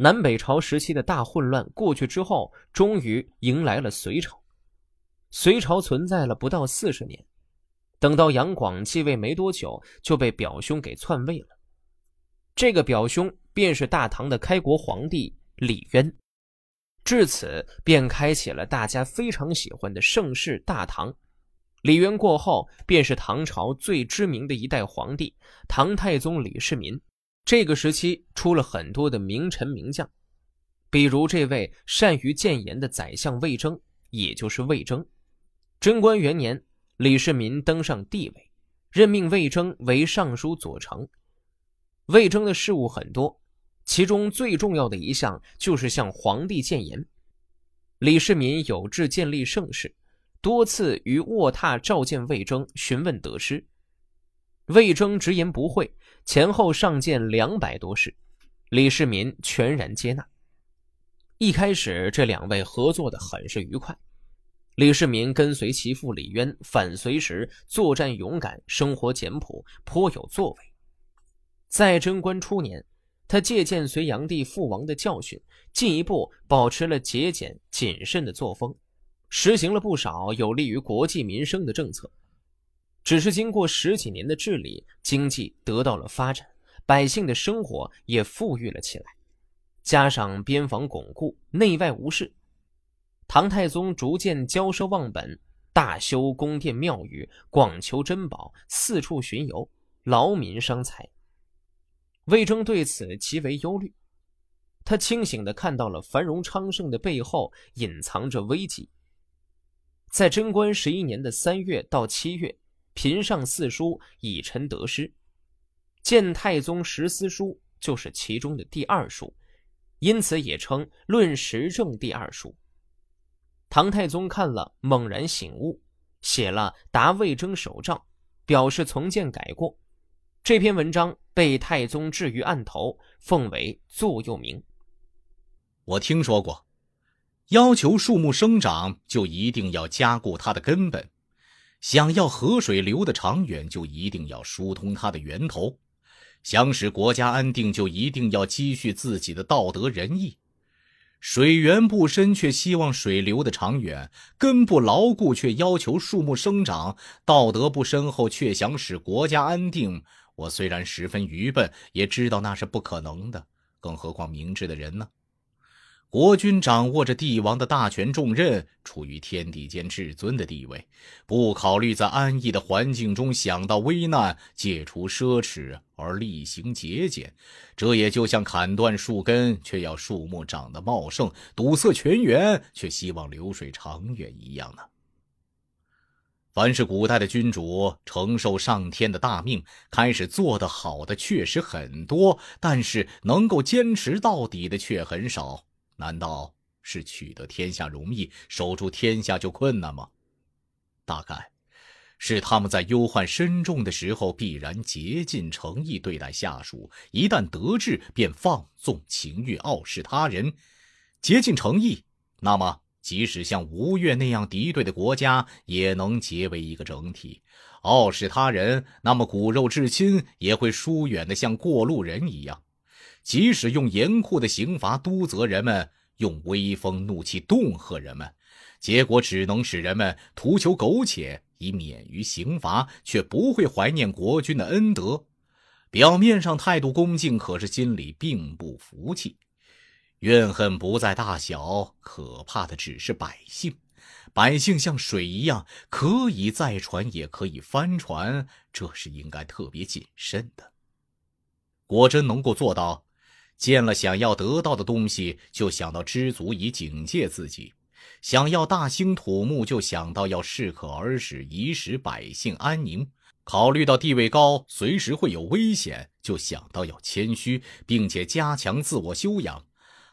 南北朝时期的大混乱过去之后，终于迎来了隋朝。隋朝存在了不到四十年，等到杨广继位没多久，就被表兄给篡位了。这个表兄便是大唐的开国皇帝李渊。至此，便开启了大家非常喜欢的盛世大唐。李渊过后，便是唐朝最知名的一代皇帝唐太宗李世民。这个时期出了很多的名臣名将，比如这位善于谏言的宰相魏征，也就是魏征。贞观元年，李世民登上帝位，任命魏征为尚书左丞。魏征的事务很多，其中最重要的一项就是向皇帝谏言。李世民有志建立盛世，多次于卧榻召见魏征，询问得失。魏征直言不讳。前后上谏两百多事，李世民全然接纳。一开始，这两位合作的很是愉快。李世民跟随其父李渊反隋时，作战勇敢，生活简朴，颇有作为。在贞观初年，他借鉴隋炀帝父王的教训，进一步保持了节俭谨慎的作风，实行了不少有利于国计民生的政策。只是经过十几年的治理，经济得到了发展，百姓的生活也富裕了起来。加上边防巩固，内外无事，唐太宗逐渐骄奢忘本，大修宫殿庙宇，广求珍宝，四处巡游，劳民伤财。魏征对此极为忧虑，他清醒的看到了繁荣昌盛的背后隐藏着危机。在贞观十一年的三月到七月。贫上四书以臣得失，见太宗十思书就是其中的第二书，因此也称论时政第二书。唐太宗看了猛然醒悟，写了答魏征手诏，表示从谏改过。这篇文章被太宗置于案头，奉为座右铭。我听说过，要求树木生长，就一定要加固它的根本。想要河水流得长远，就一定要疏通它的源头；想使国家安定，就一定要积蓄自己的道德仁义。水源不深，却希望水流得长远；根不牢固，却要求树木生长；道德不深厚，却想使国家安定。我虽然十分愚笨，也知道那是不可能的，更何况明智的人呢？国君掌握着帝王的大权重任，处于天地间至尊的地位，不考虑在安逸的环境中想到危难，戒除奢侈而厉行节俭，这也就像砍断树根却要树木长得茂盛，堵塞泉源却希望流水长远一样呢。凡是古代的君主承受上天的大命，开始做得好的确实很多，但是能够坚持到底的却很少。难道是取得天下容易，守住天下就困难吗？大概，是他们在忧患深重的时候，必然竭尽诚意对待下属；一旦得志，便放纵情欲，傲视他人。竭尽诚意，那么即使像吴越那样敌对的国家，也能结为一个整体；傲视他人，那么骨肉至亲也会疏远的像过路人一样。即使用严酷的刑罚督责人们，用威风怒气恫吓人们，结果只能使人们图求苟且以免于刑罚，却不会怀念国君的恩德。表面上态度恭敬，可是心里并不服气。怨恨不在大小，可怕的只是百姓。百姓像水一样，可以载船，也可以翻船，这是应该特别谨慎的。果真能够做到。见了想要得到的东西，就想到知足以警戒自己；想要大兴土木，就想到要适可而止，以使百姓安宁；考虑到地位高，随时会有危险，就想到要谦虚，并且加强自我修养；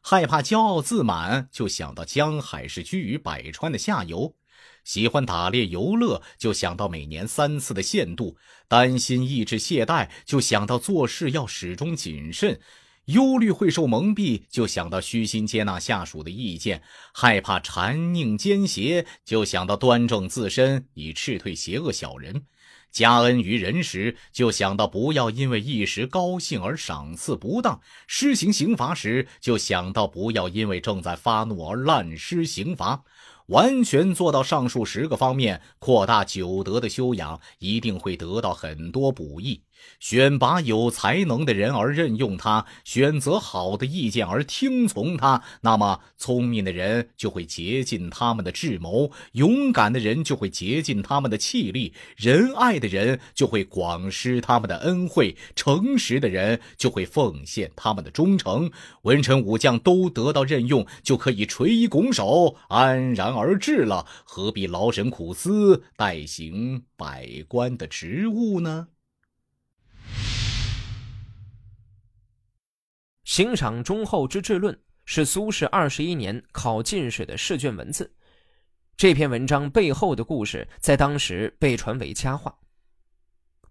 害怕骄傲自满，就想到江海是居于百川的下游；喜欢打猎游乐，就想到每年三次的限度；担心意志懈怠，就想到做事要始终谨慎。忧虑会受蒙蔽，就想到虚心接纳下属的意见；害怕缠佞奸邪，就想到端正自身以斥退邪恶小人；加恩于人时，就想到不要因为一时高兴而赏赐不当；施行刑罚时，就想到不要因为正在发怒而滥施刑罚。完全做到上述十个方面，扩大九德的修养，一定会得到很多补益。选拔有才能的人而任用他，选择好的意见而听从他，那么聪明的人就会竭尽他们的智谋，勇敢的人就会竭尽他们的气力，仁爱的人就会广施他们的恩惠，诚实的人就会奉献他们的忠诚。文臣武将都得到任用，就可以垂衣拱手，安然。而治了，何必劳神苦思，代行百官的职务呢？《刑赏忠厚之治论》是苏轼二十一年考进士的试卷文字。这篇文章背后的故事，在当时被传为佳话。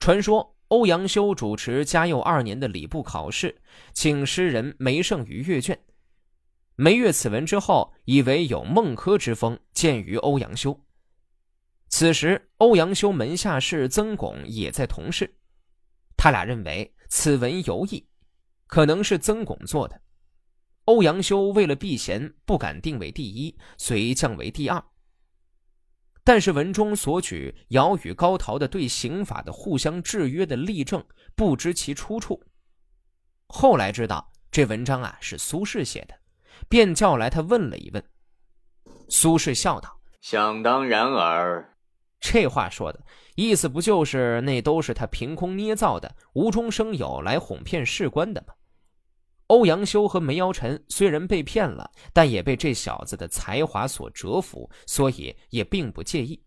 传说欧阳修主持嘉佑二年的礼部考试，请诗人梅圣于阅卷。梅阅此文之后，以为有孟轲之风，见于欧阳修。此时，欧阳修门下士曾巩也在同事，他俩认为此文尤异，可能是曾巩做的。欧阳修为了避嫌，不敢定为第一，遂降为第二。但是文中所举尧与高陶的对刑法的互相制约的例证，不知其出处。后来知道，这文章啊是苏轼写的。便叫来他问了一问，苏轼笑道：“想当然耳。”这话说的意思不就是那都是他凭空捏造的、无中生有来哄骗士官的吗？欧阳修和梅尧臣虽然被骗了，但也被这小子的才华所折服，所以也并不介意。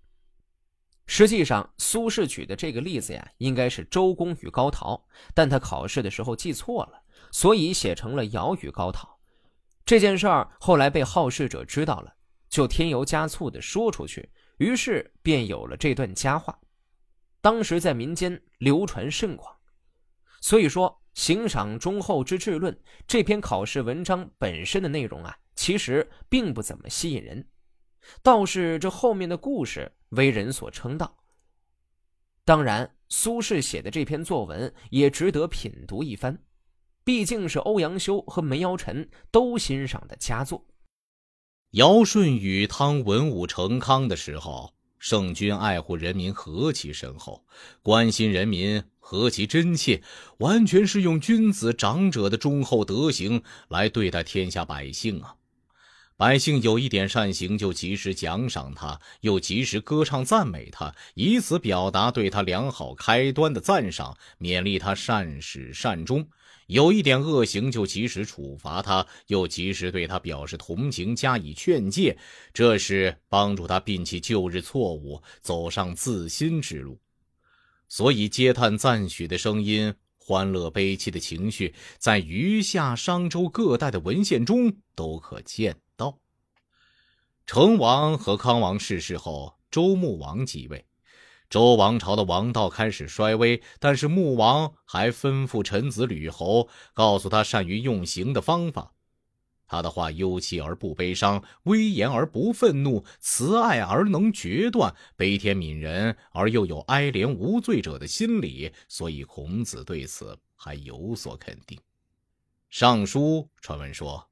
实际上，苏轼举的这个例子呀，应该是周公与高陶，但他考试的时候记错了，所以写成了尧与高陶。这件事儿后来被好事者知道了，就添油加醋的说出去，于是便有了这段佳话。当时在民间流传甚广。所以说，《行赏忠厚之治论》这篇考试文章本身的内容啊，其实并不怎么吸引人，倒是这后面的故事为人所称道。当然，苏轼写的这篇作文也值得品读一番。毕竟是欧阳修和梅尧臣都欣赏的佳作。尧舜禹汤文武成康的时候，圣君爱护人民何其深厚，关心人民何其真切，完全是用君子长者的忠厚德行来对待天下百姓啊！百姓有一点善行，就及时奖赏他，又及时歌唱赞美他，以此表达对他良好开端的赞赏，勉励他善始善终。有一点恶行，就及时处罚他，又及时对他表示同情，加以劝诫，这是帮助他摒弃旧日错误，走上自新之路。所以，嗟叹赞许的声音，欢乐悲戚的情绪，在余下商周各代的文献中都可见到。成王和康王逝世后，周穆王即位。周王朝的王道开始衰微，但是穆王还吩咐臣子吕侯，告诉他善于用刑的方法。他的话幽气而不悲伤，威严而不愤怒，慈爱而能决断，悲天悯人而又有哀怜无罪者的心理，所以孔子对此还有所肯定。尚书传闻说，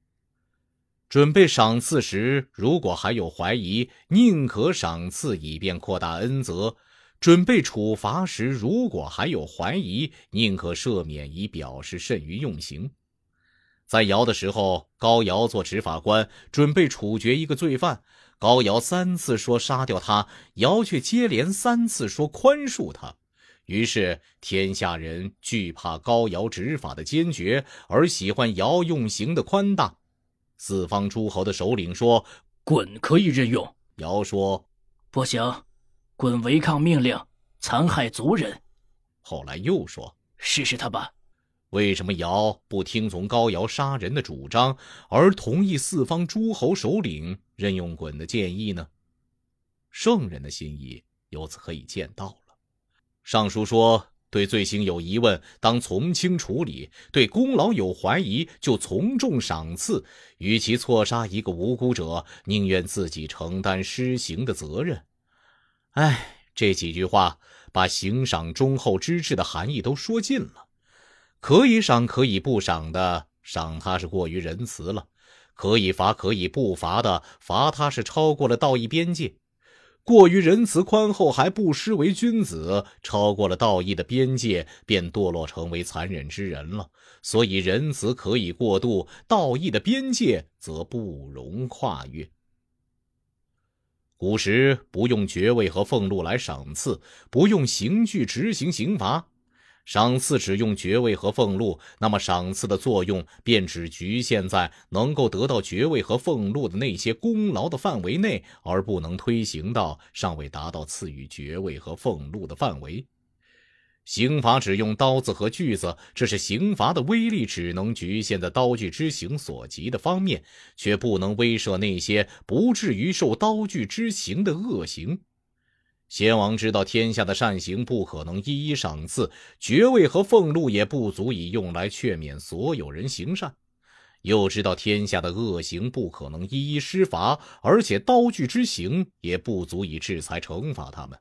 准备赏赐时，如果还有怀疑，宁可赏赐，以便扩大恩泽。准备处罚时，如果还有怀疑，宁可赦免，以表示甚于用刑。在尧的时候，高尧做执法官，准备处决一个罪犯。高尧三次说杀掉他，尧却接连三次说宽恕他。于是天下人惧怕高尧执法的坚决，而喜欢尧用刑的宽大。四方诸侯的首领说：“鲧可以任用。”尧说：“不行。”鲧违抗命令，残害族人。后来又说：“试试他吧。”为什么尧不听从高尧杀人的主张，而同意四方诸侯首领任用鲧的建议呢？圣人的心意由此可以见到了。尚书说：“对罪行有疑问，当从轻处理；对功劳有怀疑，就从重赏赐。与其错杀一个无辜者，宁愿自己承担施行的责任。”哎，这几句话把行赏忠厚之志的含义都说尽了。可以赏，可以不赏的，赏他是过于仁慈了；可以罚，可以不罚的，罚他是超过了道义边界。过于仁慈宽厚还不失为君子，超过了道义的边界，便堕落成为残忍之人了。所以仁慈可以过度，道义的边界则不容跨越。古时不用爵位和俸禄来赏赐，不用刑具执行刑罚。赏赐只用爵位和俸禄，那么赏赐的作用便只局限在能够得到爵位和俸禄的那些功劳的范围内，而不能推行到尚未达到赐予爵位和俸禄的范围。刑罚只用刀子和锯子，这是刑罚的威力只能局限在刀具之刑所及的方面，却不能威慑那些不至于受刀具之刑的恶行。先王知道天下的善行不可能一一赏赐，爵位和俸禄也不足以用来劝勉所有人行善；又知道天下的恶行不可能一一施罚，而且刀具之刑也不足以制裁惩罚他们。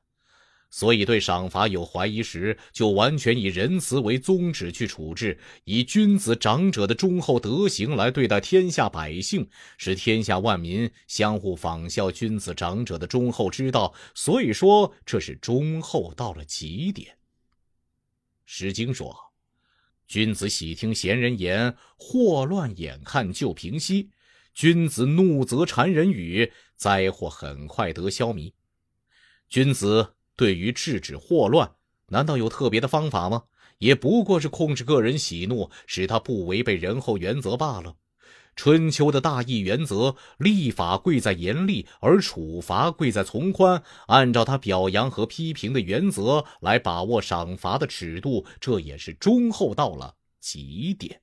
所以，对赏罚有怀疑时，就完全以仁慈为宗旨去处置，以君子长者的忠厚德行来对待天下百姓，使天下万民相互仿效君子长者的忠厚之道。所以说，这是忠厚到了极点。《诗经》说：“君子喜听贤人言，祸乱眼看就平息；君子怒则谗人语，灾祸很快得消弭。”君子。对于制止祸乱，难道有特别的方法吗？也不过是控制个人喜怒，使他不违背仁厚原则罢了。春秋的大义原则，立法贵在严厉，而处罚贵在从宽。按照他表扬和批评的原则来把握赏罚的尺度，这也是忠厚到了极点。